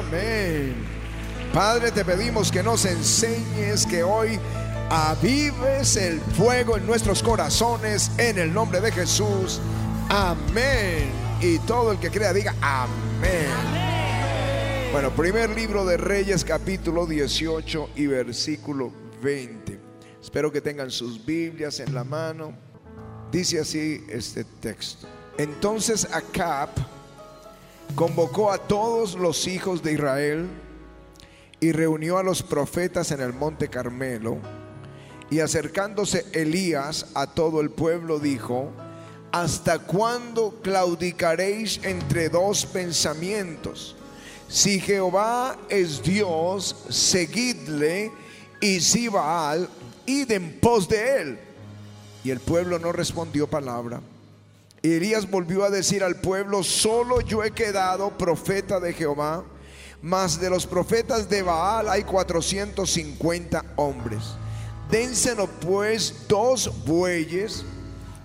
Amén. Padre, te pedimos que nos enseñes que hoy avives el fuego en nuestros corazones en el nombre de Jesús. Amén. Y todo el que crea diga amén. Bueno, primer libro de Reyes capítulo 18 y versículo 20. Espero que tengan sus Biblias en la mano. Dice así este texto. Entonces Acab convocó a todos los hijos de Israel y reunió a los profetas en el monte Carmelo. Y acercándose Elías a todo el pueblo dijo, ¿hasta cuándo claudicaréis entre dos pensamientos? Si Jehová es Dios, seguidle, y si Baal, id en pos de él. Y el pueblo no respondió palabra. Elías volvió a decir al pueblo, solo yo he quedado profeta de Jehová, mas de los profetas de Baal hay 450 hombres. Dénsenos pues dos bueyes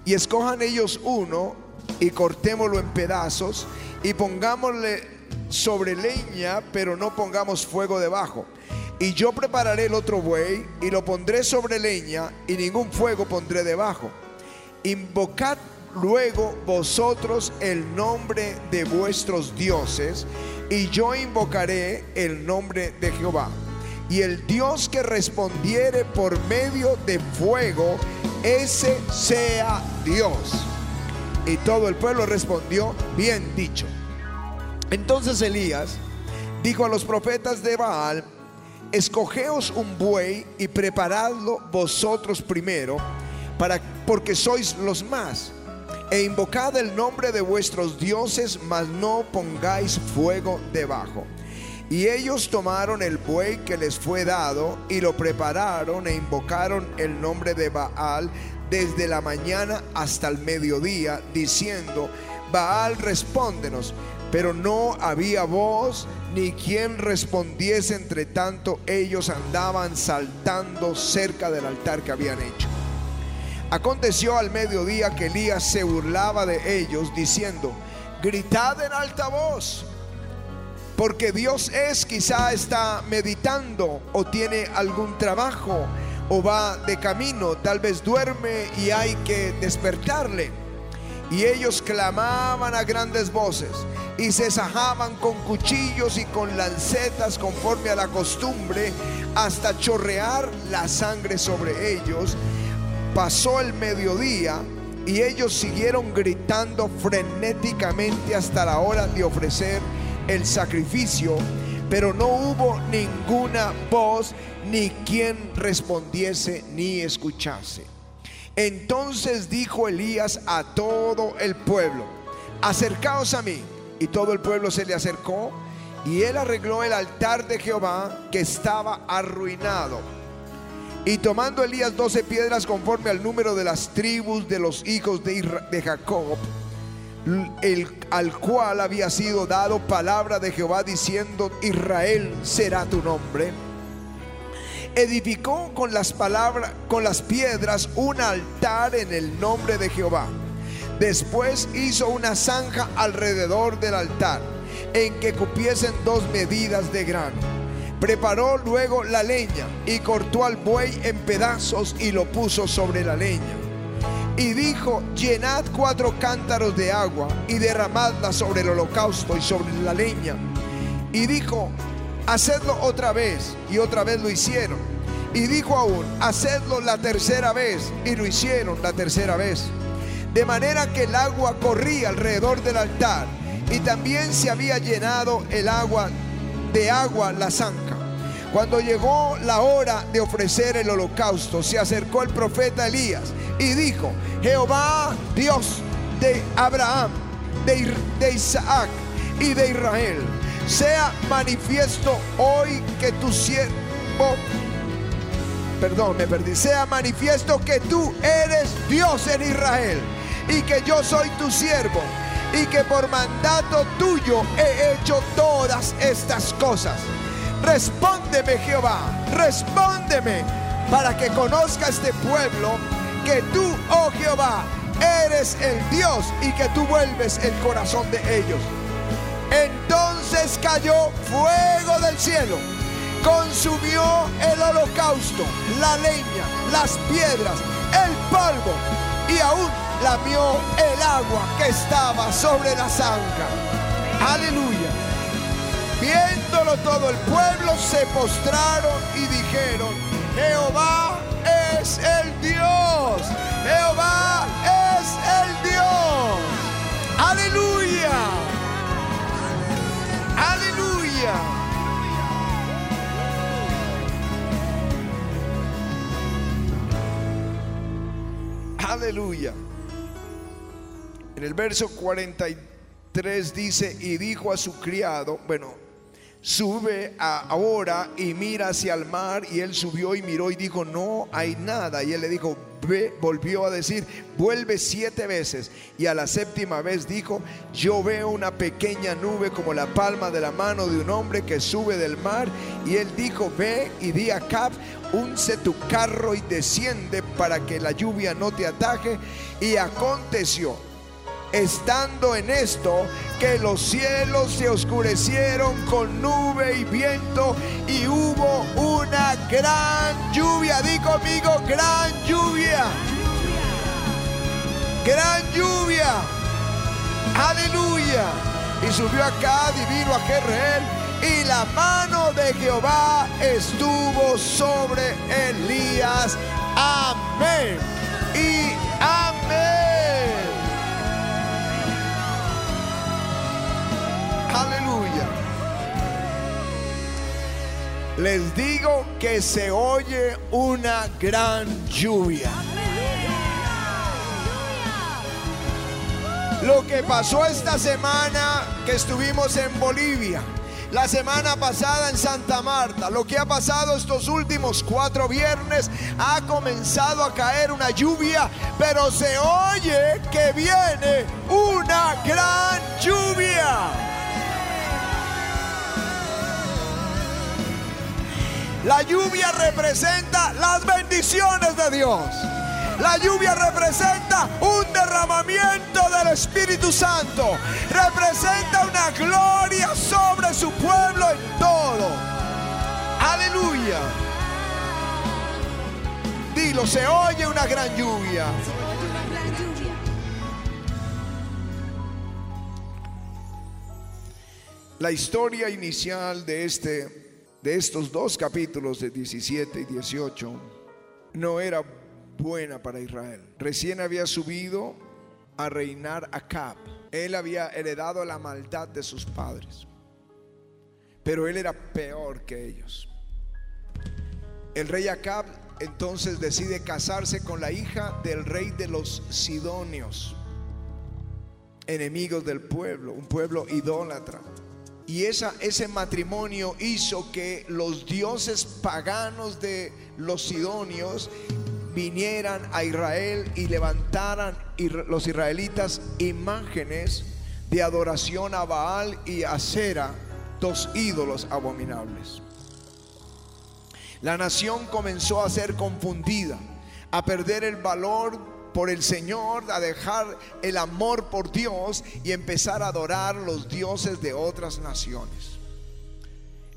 y escojan ellos uno y cortémoslo en pedazos y pongámosle sobre leña, pero no pongamos fuego debajo. Y yo prepararé el otro buey y lo pondré sobre leña y ningún fuego pondré debajo. Invocad luego vosotros el nombre de vuestros dioses y yo invocaré el nombre de Jehová. Y el Dios que respondiere por medio de fuego, ese sea Dios. Y todo el pueblo respondió, bien dicho. Entonces Elías dijo a los profetas de Baal, escogeos un buey y preparadlo vosotros primero, para, porque sois los más. E invocad el nombre de vuestros dioses, mas no pongáis fuego debajo. Y ellos tomaron el buey que les fue dado y lo prepararon e invocaron el nombre de Baal desde la mañana hasta el mediodía, diciendo, Baal, respóndenos. Pero no había voz ni quien respondiese, entre tanto ellos andaban saltando cerca del altar que habían hecho. Aconteció al mediodía que Elías se burlaba de ellos, diciendo, gritad en alta voz porque Dios es, quizá está meditando o tiene algún trabajo o va de camino, tal vez duerme y hay que despertarle. Y ellos clamaban a grandes voces y se sajaban con cuchillos y con lancetas conforme a la costumbre hasta chorrear la sangre sobre ellos. Pasó el mediodía y ellos siguieron gritando frenéticamente hasta la hora de ofrecer el sacrificio, pero no hubo ninguna voz ni quien respondiese ni escuchase. Entonces dijo Elías a todo el pueblo, acercaos a mí. Y todo el pueblo se le acercó y él arregló el altar de Jehová que estaba arruinado. Y tomando Elías doce piedras conforme al número de las tribus de los hijos de, Jacob, el, al cual había sido dado palabra de Jehová diciendo, Israel será tu nombre. Edificó con las con las piedras, un altar en el nombre de Jehová. Después hizo una zanja alrededor del altar, en que cupiesen dos medidas de grano. Preparó luego la leña y cortó al buey en pedazos y lo puso sobre la leña y dijo, llenad cuatro cántaros de agua y derramadla sobre el holocausto y sobre la leña. Y dijo, hacedlo otra vez. Y otra vez lo hicieron. Y dijo aún, hacedlo la tercera vez. Y lo hicieron la tercera vez. De manera que el agua corría alrededor del altar. Y también se había llenado el agua de agua la zanja. Cuando llegó la hora de ofrecer el holocausto, se acercó el profeta Elías y dijo, Jehová Dios de Abraham, de, Isaac y de Israel, sea manifiesto hoy que tu siervo, perdón, me perdí, sea manifiesto que tú eres Dios en Israel y que yo soy tu siervo y que por mandato tuyo he hecho todas estas cosas. Respóndeme Jehová, respóndeme para que conozca este pueblo que tú, oh Jehová, eres el Dios y que tú vuelves el corazón de ellos. Entonces cayó fuego del cielo, consumió el holocausto, la leña, las piedras, el polvo y aún lamió el agua que estaba sobre la zanja. Aleluya. Viéndolo todo el pueblo se postraron y dijeron, Jehová es el Dios. Jehová es el Dios. Aleluya. Aleluya. Aleluya. En el verso 43 dice, y dijo a su criado, bueno, sube ahora y mira hacia el mar. Y él subió y miró y dijo, no hay nada. Y él le dijo, ve, volvió a decir, vuelve siete veces. Y a la séptima vez dijo, yo veo una pequeña nube como la palma de la mano de un hombre que sube del mar. Y él dijo, ve y di a Cap, unce tu carro y desciende para que la lluvia no te ataje. Y aconteció estando en esto, que los cielos se oscurecieron con nube y viento y hubo una gran lluvia. Di conmigo, gran lluvia. Gran lluvia. Aleluya. Y subió acá divino a Jerreel y la mano de Jehová estuvo sobre Elías. Amén. Y Aleluya. Les digo que se oye una gran lluvia. Lo que pasó esta semana que estuvimos en Bolivia, la semana pasada en Santa Marta, lo que ha pasado estos últimos cuatro viernes, ha comenzado a caer una lluvia, pero se oye que viene una gran lluvia. La lluvia representa las bendiciones de Dios. La lluvia representa un derramamiento del Espíritu Santo. Representa una gloria sobre su pueblo en todo. Aleluya. Dilo, se oye una gran lluvia. La historia inicial de este de estos dos capítulos de 17 y 18 no era buena para Israel. Recién había subido a reinar Acab. Él había heredado la maldad de sus padres. Pero él era peor que ellos. El rey Acab entonces decide casarse con la hija del rey de los Sidonios, enemigos del pueblo, un pueblo idólatra. Y esa, ese matrimonio hizo que los dioses paganos de los sidonios vinieran a Israel y levantaran los israelitas imágenes de adoración a Baal y a Sera, dos ídolos abominables. La nación comenzó a ser confundida, a perder el valor por el Señor, a dejar el amor por Dios y empezar a adorar los dioses de otras naciones.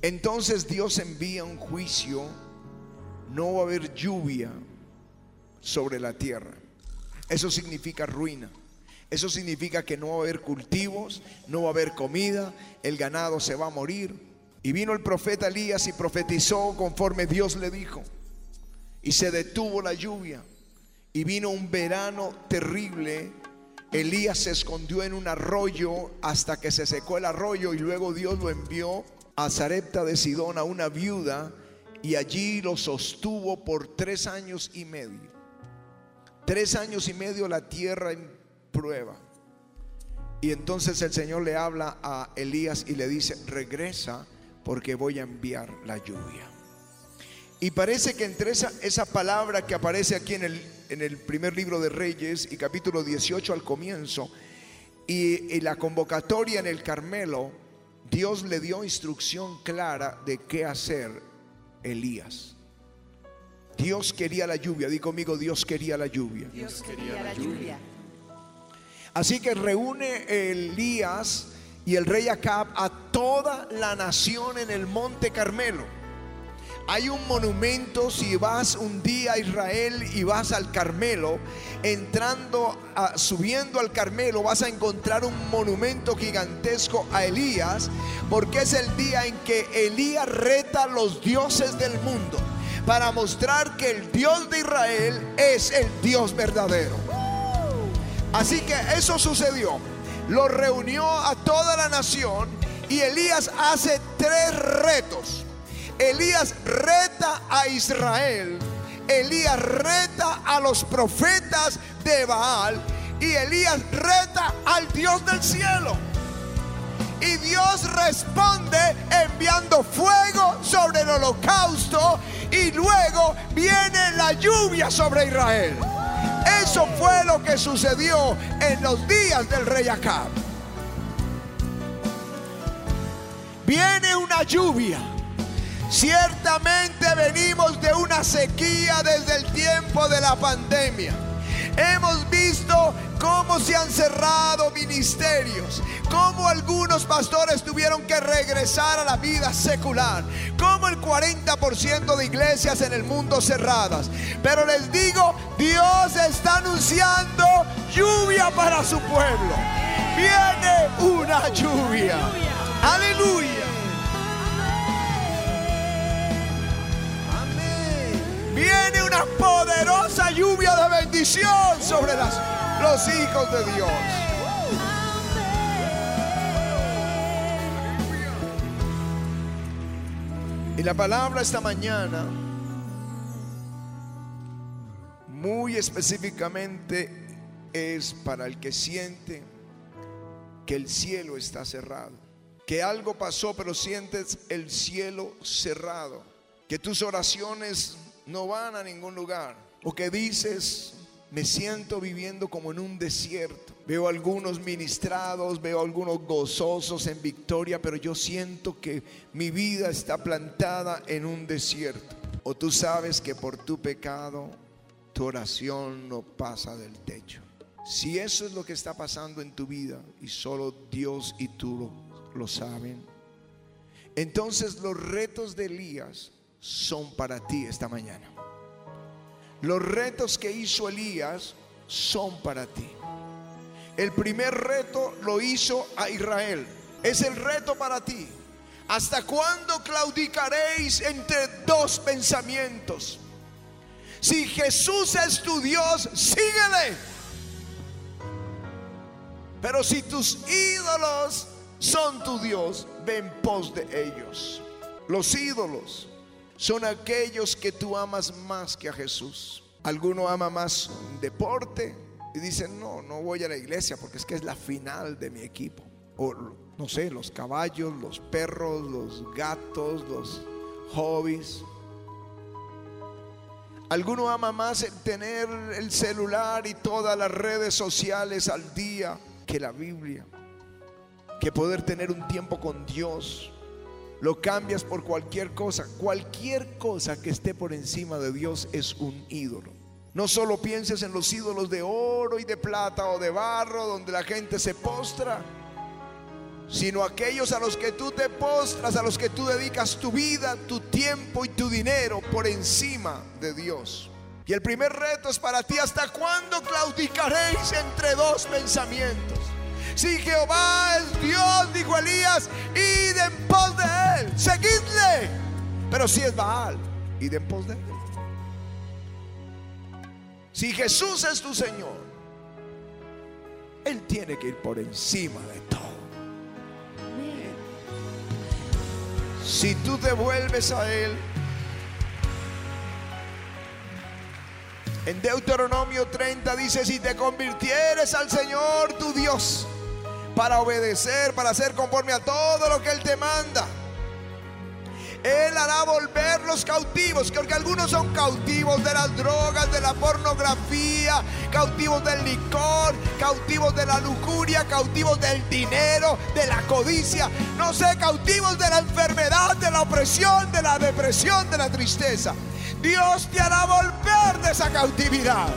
Entonces Dios envía un juicio, no va a haber lluvia sobre la tierra. Eso significa ruina. Eso significa que no va a haber cultivos, no va a haber comida, el ganado se va a morir. Y vino el profeta Elías y profetizó conforme Dios le dijo. Y se detuvo la lluvia. Y vino un verano terrible. Elías se escondió en un arroyo hasta que se secó el arroyo y luego Dios lo envió a Zarepta de Sidón, a una viuda, y allí lo sostuvo por tres años y medio. Tres años y medio la tierra en prueba. Y entonces el Señor le habla a Elías y le dice, regresa porque voy a enviar la lluvia. Y parece que entre esa, esa palabra que aparece aquí en el, en el primer libro de Reyes y capítulo 18 al comienzo, y, y la convocatoria en el Carmelo, Dios le dio instrucción clara de qué hacer Elías. Dios quería la lluvia, di conmigo, Dios quería la lluvia. Dios quería la lluvia. Así que reúne Elías y el rey Acab a toda la nación en el monte Carmelo. Hay un monumento, si vas un día a Israel y vas al Carmelo, entrando, subiendo al Carmelo, vas a encontrar un monumento gigantesco a Elías, porque es el día en que Elías reta a los dioses del mundo para mostrar que el Dios de Israel es el Dios verdadero. Así que eso sucedió. Lo reunió a toda la nación y Elías hace tres retos. Elías reta a Israel. Elías reta a los profetas de Baal. Y Elías reta al Dios del cielo. Y Dios responde enviando fuego sobre el holocausto y luego viene la lluvia sobre Israel. Eso fue lo que sucedió en los días del rey Acab. Viene una lluvia. Ciertamente venimos de una sequía desde el tiempo de la pandemia. Hemos visto cómo se han cerrado ministerios, cómo algunos pastores tuvieron que regresar a la vida secular, cómo el 40% de iglesias en el mundo cerradas. Pero les digo, Dios está anunciando lluvia para su pueblo. Viene una lluvia. Aleluya. Viene una poderosa lluvia de bendición sobre los hijos de Dios. Y la palabra esta mañana, muy específicamente, es para el que siente que el cielo está cerrado. Que algo pasó, pero sientes el cielo cerrado. Que tus oraciones no van a ningún lugar. O que dices, me siento viviendo como en un desierto. Veo algunos ministrados, veo algunos gozosos en victoria, pero yo siento que mi vida está plantada en un desierto. O tú sabes que por tu pecado tu oración no pasa del techo. Si eso es lo que está pasando en tu vida y solo Dios y tú lo, lo saben, entonces los retos de Elías son para ti esta mañana. Los retos que hizo Elías son para ti. El primer reto lo hizo a Israel. Es el reto para ti. ¿Hasta cuándo claudicaréis entre dos pensamientos? Si Jesús es tu Dios, síguele. Pero si tus ídolos son tu Dios, ven pos de ellos. Los ídolos son aquellos que tú amas más que a Jesús. Alguno ama más deporte y dicen, no, no voy a la iglesia porque es que es la final de mi equipo. O no sé, los caballos, los perros, los gatos, los hobbies. Alguno ama más el tener el celular y todas las redes sociales al día que la Biblia, que poder tener un tiempo con Dios lo cambias por cualquier cosa. Cualquier cosa que esté por encima de Dios es un ídolo. No solo pienses en los ídolos de oro y de plata o de barro donde la gente se postra, sino aquellos a los que tú te postras, a los que tú dedicas tu vida, tu tiempo y tu dinero por encima de Dios. Y el primer reto es para ti, ¿hasta cuándo claudicaréis entre dos pensamientos? Si Jehová es Dios, dijo Elías, id en pos de seguidle. Pero si es Baal, id en pos de él. Si Jesús es tu Señor, Él tiene que ir por encima de todo. Si tú te vuelves a Él, en Deuteronomio 30 dice, si te convirtieres al Señor tu Dios, para obedecer, para hacer conforme a todo lo que Él te manda. Él hará volver los cautivos, porque algunos son cautivos de las drogas, de la pornografía, cautivos del licor, cautivos de la lujuria, cautivos del dinero, de la codicia, no sé, cautivos de la enfermedad, de la opresión, de la depresión, de la tristeza. Dios te hará volver de esa cautividad.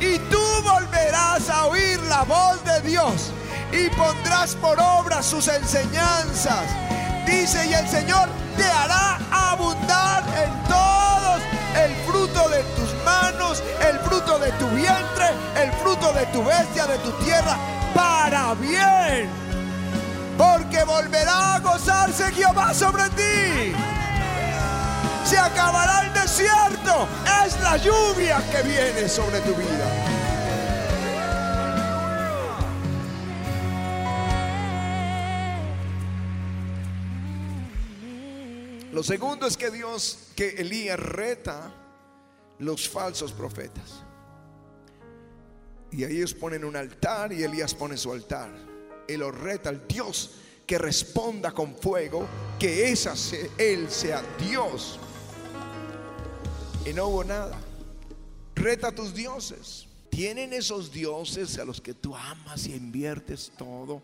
Y tú volverás a oír la voz de Dios y pondrás por obra sus enseñanzas Dice, y el Señor te hará abundar en todos el fruto de tus manos, el fruto de tu vientre, el fruto de tu bestia, de tu tierra, para bien. Porque volverá a gozarse Jehová sobre ti. Se acabará el desierto. Es la lluvia que viene sobre tu vida. Lo segundo es que Dios, que Elías reta los falsos profetas. Y ellos ponen un altar y Elías pone su altar. Él los reta al Dios que responda con fuego, que él sea Dios. Y no hubo nada. Reta a tus dioses. ¿Tienen esos dioses a los que tú amas y inviertes todo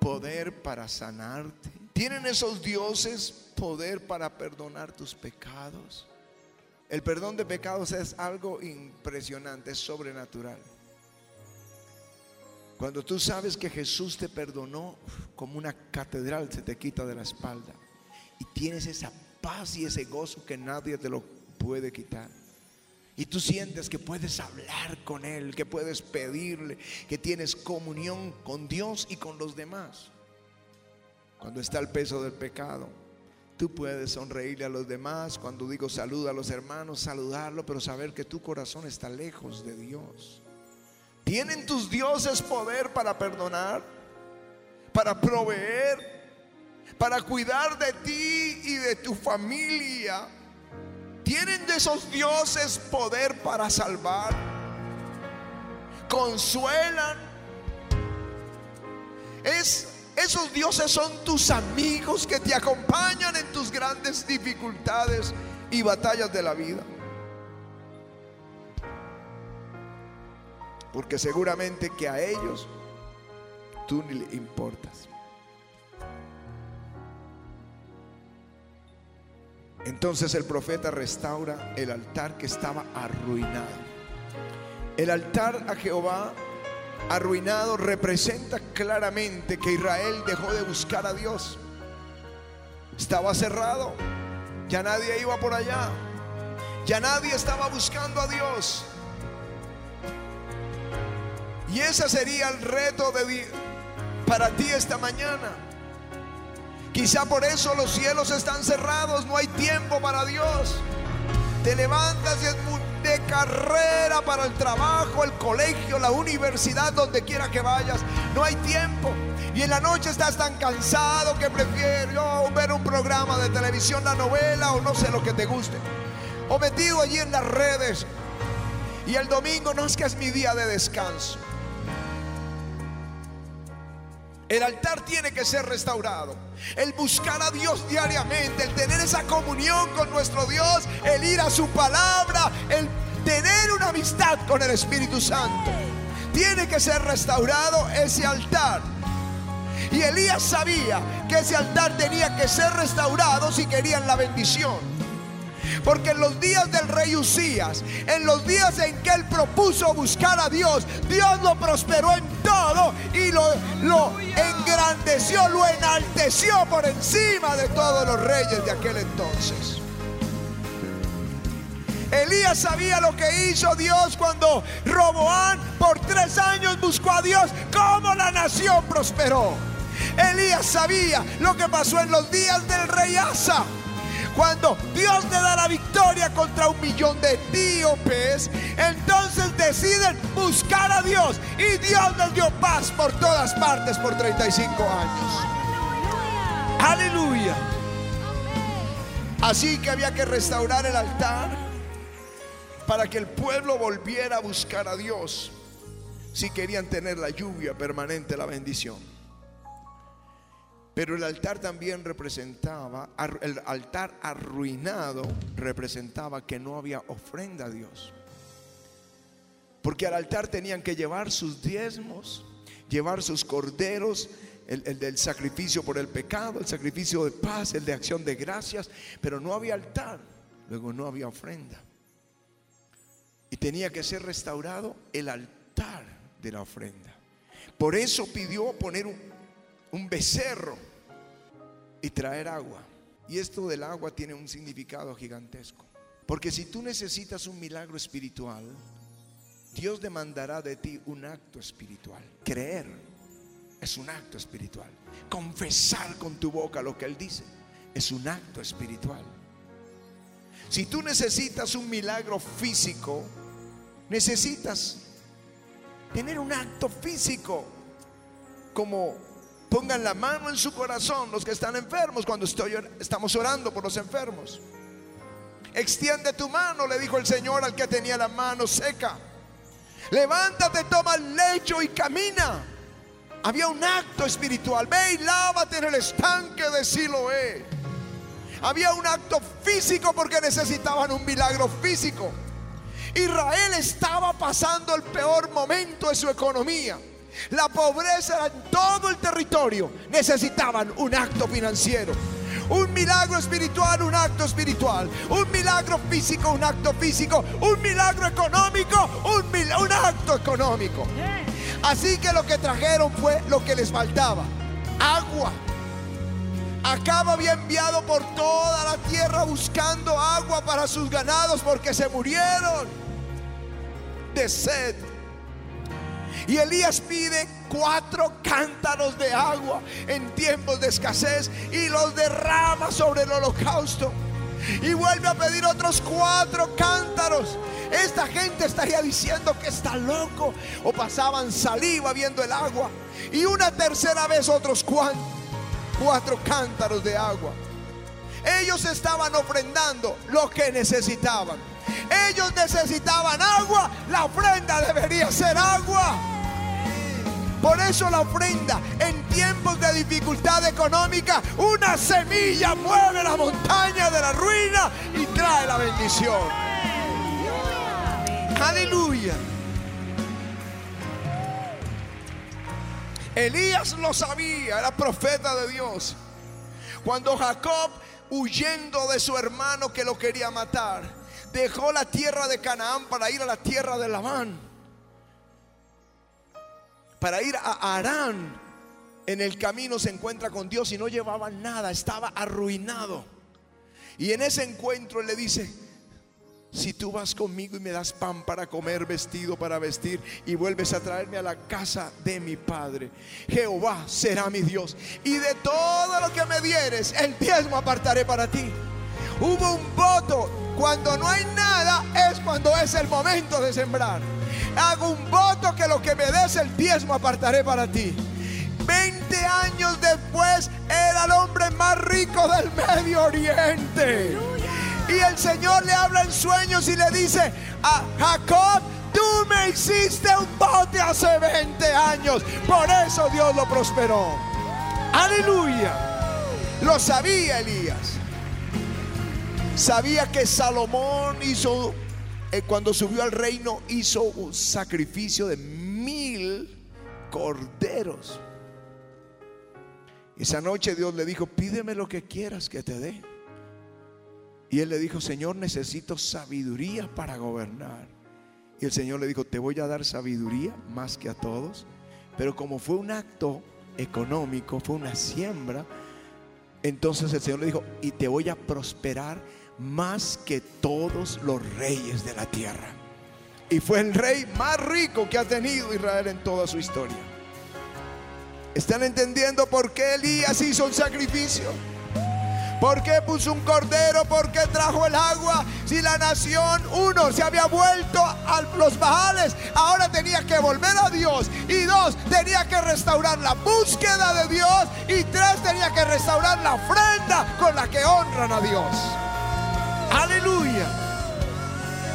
poder para sanarte? ¿Tienen esos dioses poder para perdonar tus pecados. El perdón de pecados es algo impresionante, es sobrenatural. Cuando tú sabes que Jesús te perdonó, como una catedral se te quita de la espalda. Y tienes esa paz y ese gozo que nadie te lo puede quitar. Y tú sientes que puedes hablar con Él, que puedes pedirle, que tienes comunión con Dios y con los demás. Cuando está el peso del pecado, Tú puedes sonreírle a los demás. Cuando digo saluda a los hermanos, saludarlo, pero saber que tu corazón está lejos de Dios. ¿Tienen tus dioses poder para perdonar? Para proveer? Para cuidar de ti y de tu familia? ¿Tienen de esos dioses poder para salvar? ¿Consuelan? Es esos dioses son tus amigos que te acompañan en tus grandes dificultades y batallas de la vida. Porque seguramente que a ellos tú ni le importas. Entonces el profeta restaura el altar que estaba arruinado. El altar a Jehová arruinado representa claramente que Israel dejó de buscar a Dios. Estaba cerrado, ya nadie iba por allá, ya nadie estaba buscando a Dios. Y ese sería el reto de, para ti esta mañana. Quizá por eso los cielos están cerrados, no hay tiempo para Dios. Te levantas y es de carrera para el trabajo, el colegio, la universidad, donde quiera que vayas. No hay tiempo. Y en la noche estás tan cansado que prefieres ver un programa de televisión, la novela o no sé lo que te guste. O metido allí en las redes. Y el domingo no es que es mi día de descanso. El altar tiene que ser restaurado. El buscar a Dios diariamente, el tener esa comunión con nuestro Dios, el ir a su palabra, el tener una amistad con el Espíritu Santo. Tiene que ser restaurado ese altar. Y Elías sabía que ese altar tenía que ser restaurado si querían la bendición. Porque en los días del rey Usías, en los días en que él propuso buscar a Dios, Dios lo prosperó en todo y lo, lo engrandeció, lo enalteció por encima de todos los reyes de aquel entonces. Elías sabía lo que hizo Dios cuando Roboán por tres años buscó a Dios, cómo la nación prosperó. Elías sabía lo que pasó en los días del rey Asa cuando Dios le da la victoria contra un millón de etíopes, entonces deciden buscar a Dios y Dios les dio paz por todas partes por 35 años. Aleluya. Así que había que restaurar el altar para que el pueblo volviera a buscar a Dios si querían tener la lluvia permanente, la bendición. Pero el altar también representaba, el altar arruinado representaba que no había ofrenda a Dios. Porque al altar tenían que llevar sus diezmos, llevar sus corderos, el, el, del sacrificio por el pecado, el sacrificio de paz, el de acción de gracias, pero no había altar, luego no había ofrenda. Y tenía que ser restaurado el altar de la ofrenda. Por eso pidió poner un, un becerro y traer agua. Y esto del agua tiene un significado gigantesco. Porque si tú necesitas un milagro espiritual, Dios demandará de ti un acto espiritual. Creer es un acto espiritual. Confesar con tu boca lo que Él dice es un acto espiritual. Si tú necesitas un milagro físico, necesitas tener un acto físico, como pongan la mano en su corazón los que están enfermos cuando estoy, estamos orando por los enfermos. Extiende tu mano, le dijo el Señor al que tenía la mano seca. Levántate, toma el lecho y camina. Había un acto espiritual. Ve y lávate en el estanque de Siloé. Había un acto físico porque necesitaban un milagro físico. Israel estaba pasando el peor momento de su economía. La pobreza en todo el territorio. Necesitaban un acto financiero. Un milagro espiritual, un acto espiritual. Un milagro físico, un acto físico. Un milagro económico, un, acto económico. Así que lo que trajeron fue lo que les faltaba. Agua. Acab había enviado por toda la tierra buscando agua para sus ganados porque se murieron de sed. Y Elías pide cuatro cántaros de agua en tiempos de escasez y los derrama sobre el holocausto. Y vuelve a pedir otros cuatro cántaros. Esta gente estaría diciendo que está loco. O pasaban saliva viendo el agua. Y una tercera vez otros cuatro cántaros de agua. Ellos estaban ofrendando lo que necesitaban. Ellos necesitaban agua. La ofrenda debería ser agua. Por eso la ofrenda en tiempos de dificultad económica, una semilla mueve la montaña de la ruina y trae la bendición. Aleluya. Elías lo sabía, era profeta de Dios. Cuando Jacob, huyendo de su hermano que lo quería matar, dejó la tierra de Canaán para ir a la tierra de Labán para ir a Arán. En el camino se encuentra con Dios y no llevaba nada, estaba arruinado. Y en ese encuentro le dice, si tú vas conmigo y me das pan para comer, vestido para vestir y vuelves a traerme a la casa de mi padre, Jehová será mi Dios. Y de todo lo que me dieres, el diezmo apartaré para ti. Hubo un voto. Cuando no hay nada es cuando es el momento de sembrar. Hago un voto que lo que me des el diezmo apartaré para ti. 20 años después era el hombre más rico del Medio Oriente. Y el Señor le habla en sueños y le dice a Jacob, tú me hiciste un bote hace 20 años. Por eso Dios lo prosperó. Aleluya. Lo sabía Elías. Sabía que Salomón hizo cuando subió al reino hizo un sacrificio de mil corderos. Esa noche Dios le dijo, pídeme lo que quieras que te dé. Y él le dijo, Señor, necesito sabiduría para gobernar. Y el Señor le dijo, te voy a dar sabiduría más que a todos. Pero como fue un acto económico, fue una siembra, entonces el Señor le dijo, y te voy a prosperar más que todos los reyes de la tierra. Y fue el rey más rico que ha tenido Israel en toda su historia. ¿Están entendiendo por qué Elías hizo un sacrificio? ¿Por qué puso un cordero? ¿Por qué trajo el agua? Si la nación, uno, se había vuelto a los bajales, ahora tenía que volver a Dios. Y dos, tenía que restaurar la búsqueda de Dios. Y tres, tenía que restaurar la ofrenda con la que honran a Dios. Aleluya.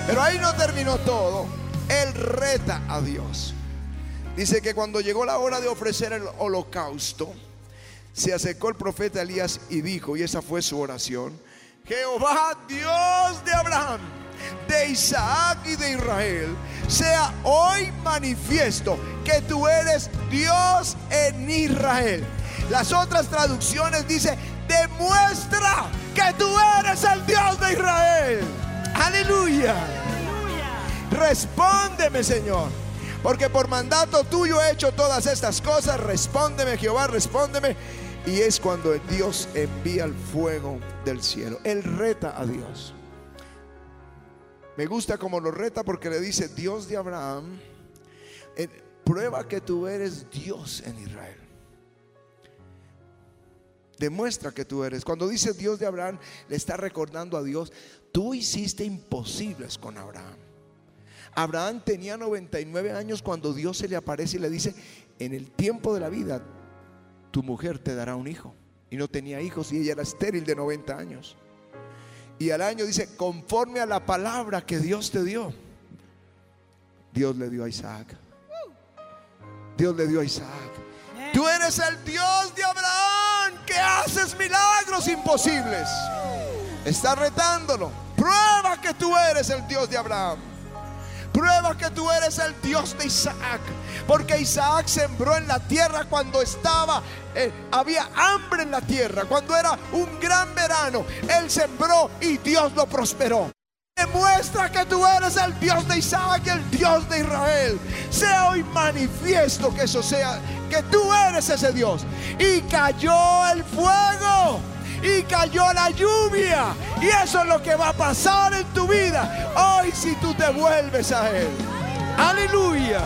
Pero ahí no terminó todo. Él reta a Dios. Dice que cuando llegó la hora de ofrecer el holocausto, se acercó el profeta Elías y dijo, y esa fue su oración, Jehová Dios de Abraham, de Isaac y de Israel, sea hoy manifiesto que tú eres Dios en Israel. Las otras traducciones dice, demuestra que tú eres el Dios de Israel. Aleluya. Respóndeme, Señor. Porque por mandato tuyo he hecho todas estas cosas. Respóndeme, Jehová, respóndeme. Y es cuando Dios envía el fuego del cielo. Él reta a Dios. Me gusta como lo reta porque le dice, Dios de Abraham, eh, prueba que tú eres Dios en Israel. Demuestra que tú eres. Cuando dice Dios de Abraham, le está recordando a Dios, tú hiciste imposibles con Abraham. Abraham tenía 99 años cuando Dios se le aparece y le dice, en el tiempo de la vida, tu mujer te dará un hijo. Y no tenía hijos y ella era estéril de 90 años. Y al año dice, conforme a la palabra que Dios te dio, Dios le dio a Isaac. Dios le dio a Isaac. Tú eres el Dios de Abraham haces milagros imposibles. Está retándolo. Prueba que tú eres el Dios de Abraham. Prueba que tú eres el Dios de Isaac. Porque Isaac sembró en la tierra cuando estaba, eh, había hambre en la tierra, cuando era un gran verano. Él sembró y Dios lo prosperó. Demuestra que tú eres el Dios de Isaac el Dios de Israel. Sea hoy manifiesto que eso sea, que tú eres ese Dios. Y cayó el fuego y cayó la lluvia. Y eso es lo que va a pasar en tu vida hoy si tú te vuelves a Él. Aleluya.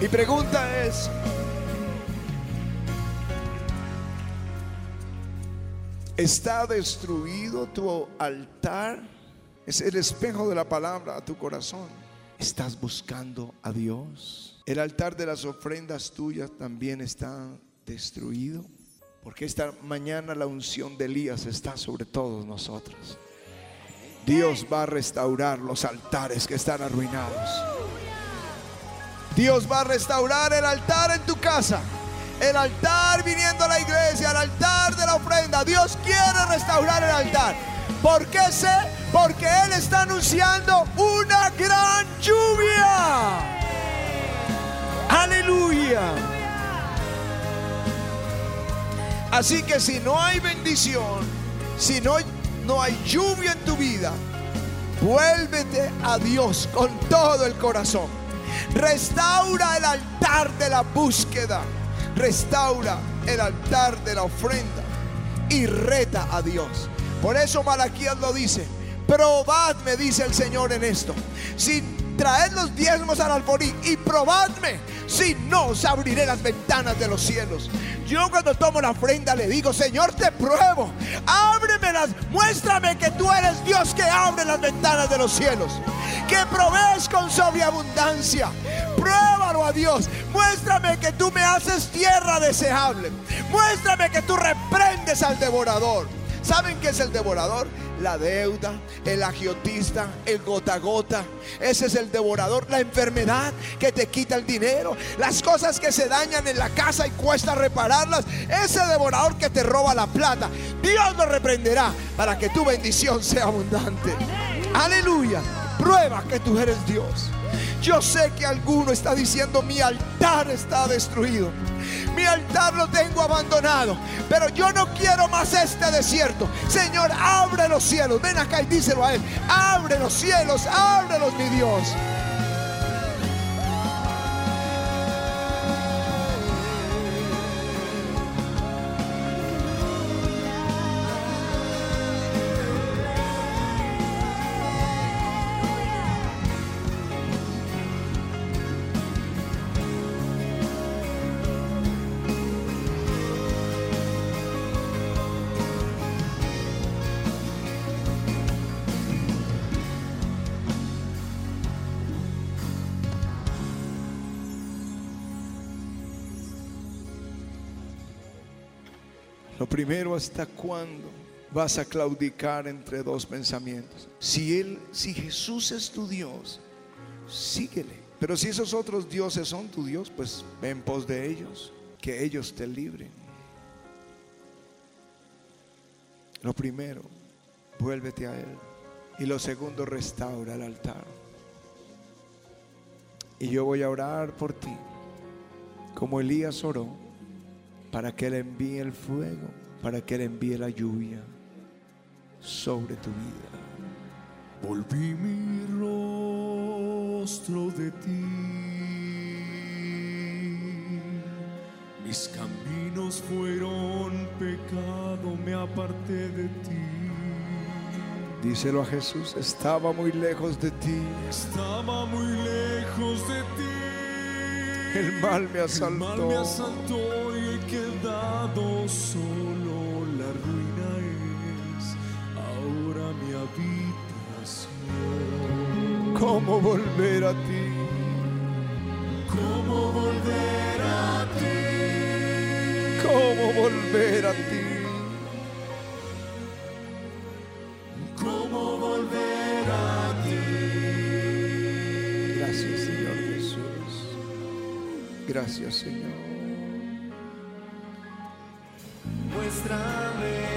Mi pregunta es, ¿está destruido tu altar? Es el espejo de la palabra a tu corazón. ¿Estás buscando a Dios? El altar de las ofrendas tuyas también está destruido. Porque esta mañana la unción de Elías está sobre todos nosotros. Dios va a restaurar los altares que están arruinados. Dios va a restaurar el altar en tu casa. El altar viniendo a la iglesia, el altar de la ofrenda. Dios quiere restaurar el altar. ¿Por qué sé? Porque Él está anunciando una gran lluvia. Aleluya. Así que si no hay bendición, si no, no hay lluvia en tu vida, vuélvete a Dios con todo el corazón. Restaura el altar de la búsqueda. Restaura el altar de la ofrenda. Y reta a Dios. Por eso Malaquías lo dice. Probadme, dice el Señor en esto. Si traed los diezmos al alforí y probadme, si no os abriré las ventanas de los cielos. Yo cuando tomo la ofrenda le digo, Señor, te pruebo. Ábremelas, muéstrame que tú eres Dios que abre las ventanas de los cielos. Que provees con sobreabundancia. Pruébalo a Dios. Muéstrame que tú me haces tierra deseable. Muéstrame que tú reprendes al devorador. ¿Saben qué es el devorador? La deuda, el agiotista, el gota gota. Ese es el devorador. La enfermedad que te quita el dinero. Las cosas que se dañan en la casa y cuesta repararlas. Ese devorador que te roba la plata. Dios lo reprenderá para que tu bendición sea abundante. Aleluya. Prueba que tú eres Dios. Yo sé que alguno está diciendo mi altar está destruido. Mi altar lo tengo abandonado. Pero yo no quiero más este desierto. Señor, abre los cielos. Ven acá y díselo a Él. Abre los cielos, ábrelos, mi Dios. Primero, ¿hasta cuándo vas a claudicar entre dos pensamientos? Si él, si Jesús es tu Dios, síguele. Pero si esos otros dioses son tu Dios, pues ve en pos de ellos, que ellos te libren. Lo primero, vuélvete a Él. Y lo segundo, restaura el altar. Y yo voy a orar por ti, como Elías oró, para que Él envíe el fuego, para que Él envíe la lluvia sobre tu vida. Volví mi rostro de ti. Mis caminos fueron pecado, me aparté de ti. Díselo a Jesús, estaba muy lejos de ti. Estaba muy lejos de ti. El mal me asaltó. El mal me asaltó y he quedado solo. ¿Cómo volver a ti? ¿Cómo volver a ti? ¿Cómo volver a ti? ¿Cómo volver a ti? Gracias, Señor Jesús. Gracias, Señor. Muéstrame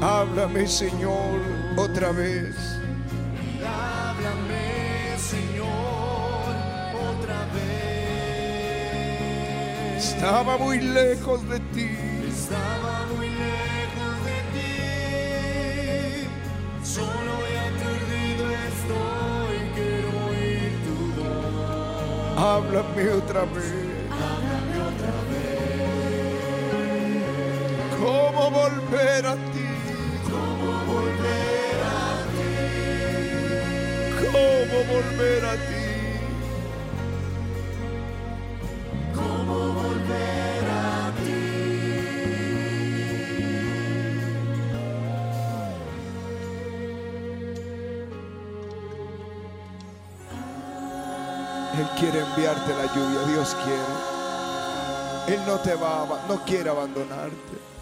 Háblame, Señor, otra vez. Háblame, Señor, otra vez. Estaba muy lejos de ti. Estaba muy lejos de ti. Solo y aturdido estoy. Quiero oír tu voz. Háblame otra vez. Háblame otra vez. ¿Cómo volver a ti? ¿Cómo volver a ti? ¿Cómo volver a ti? Él quiere enviarte la lluvia, Dios quiere. Él no te va a, no quiere abandonarte.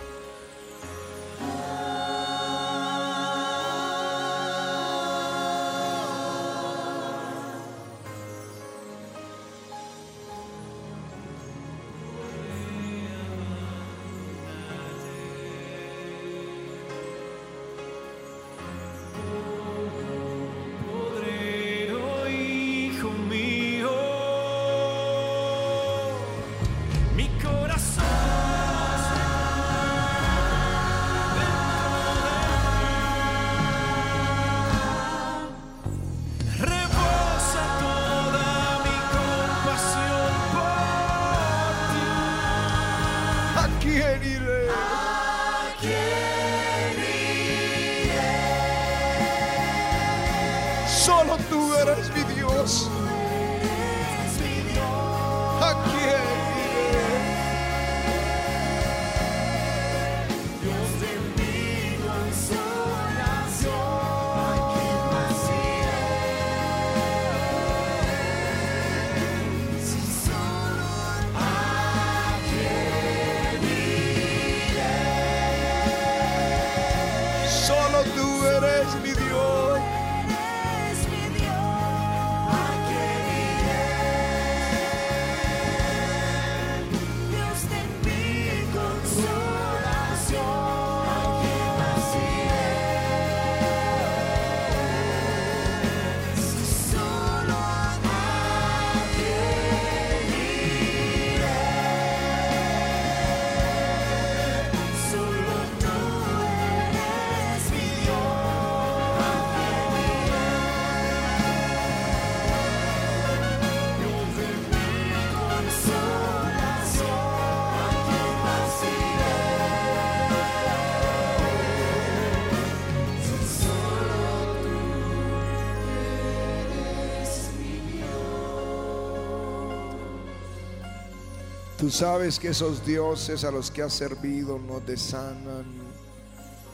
Tú sabes que esos dioses a los que has servido no te sanan,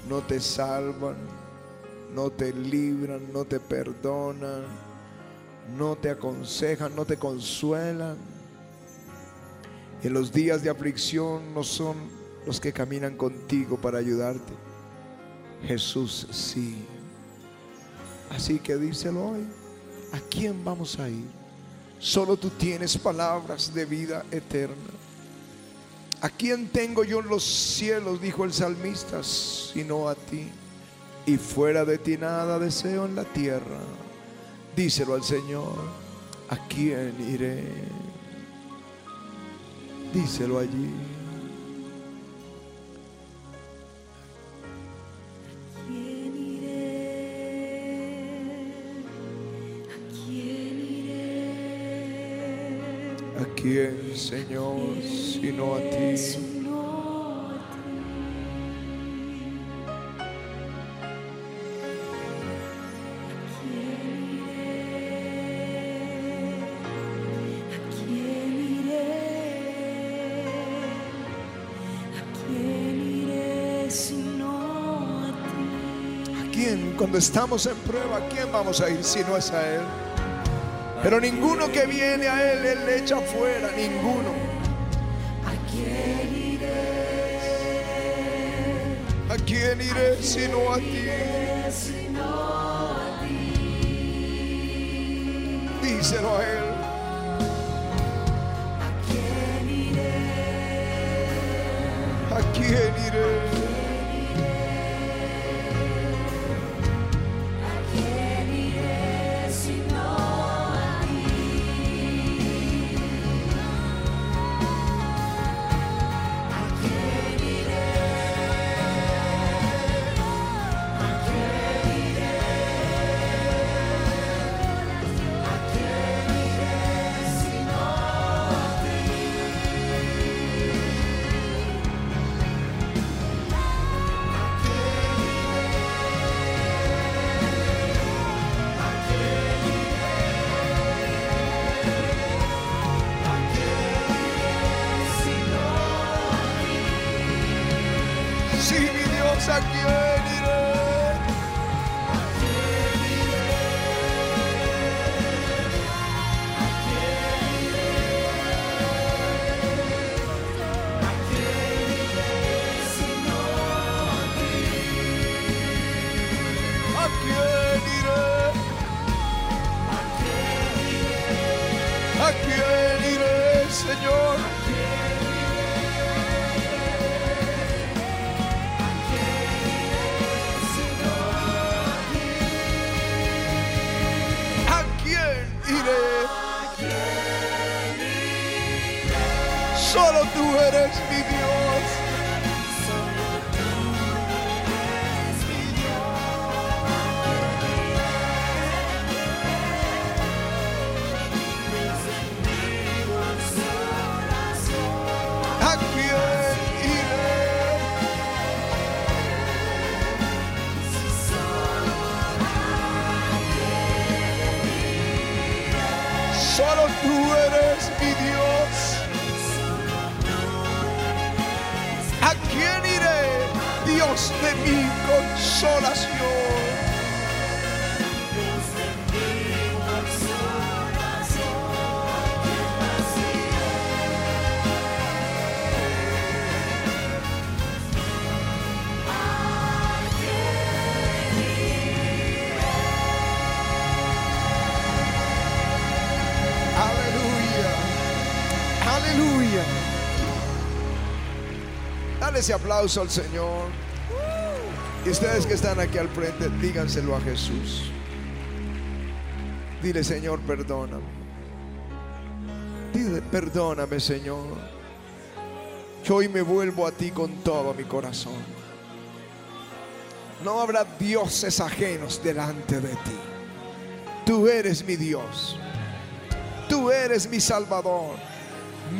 no te salvan, no te libran, no te perdonan, no te aconsejan, no te consuelan. En los días de aflicción no son los que caminan contigo para ayudarte. Jesús sí. Así que díselo hoy. ¿A quién vamos a ir? Solo tú tienes palabras de vida eterna. ¿A quién tengo yo en los cielos? Dijo el salmista, sino a ti. Y fuera de ti nada deseo en la tierra. Díselo al Señor. ¿A quién iré? Díselo allí. quién iré? ¿A quién iré? ¿A quién iré sino a ti? Cuando estamos en prueba, ¿a quién vamos a ir si no es a Él? Pero ninguno que viene a Él, Él le echa fuera, ninguno. ¿A quién iré? ¿A quién iré sino a ti? Sino a ti. Díselo a Él. ¿A quién iré? Solo tú eres mi Dios. De mi consolación. Dale ese aplauso al Señor. Y ustedes que están aquí al frente, díganselo a Jesús. Dile, Señor, perdóname. Dile, perdóname, Señor. Yo hoy me vuelvo a ti con todo mi corazón. No habrá dioses ajenos delante de ti. Tú eres mi Dios. Tú eres mi Salvador,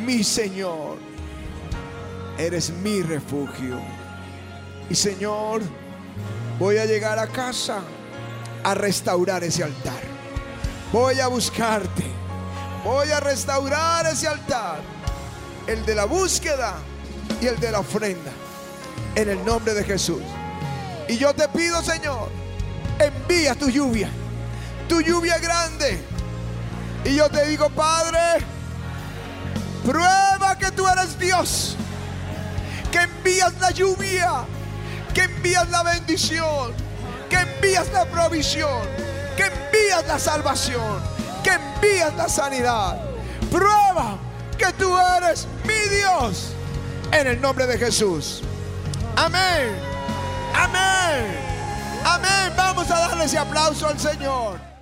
mi Señor. Eres mi refugio. Y Señor, voy a llegar a casa a restaurar ese altar. Voy a buscarte. Voy a restaurar ese altar. El de la búsqueda y el de la ofrenda. En el nombre de Jesús. Y yo te pido, Señor, envía tu lluvia. Tu lluvia grande. Y yo te digo, Padre, prueba que tú eres Dios. Que envías la lluvia. Que envías la bendición. Que envías la provisión. Que envías la salvación. Que envías la sanidad. Prueba que tú eres mi Dios. En el nombre de Jesús. Amén. Amén. Amén. Vamos a darle ese aplauso al Señor.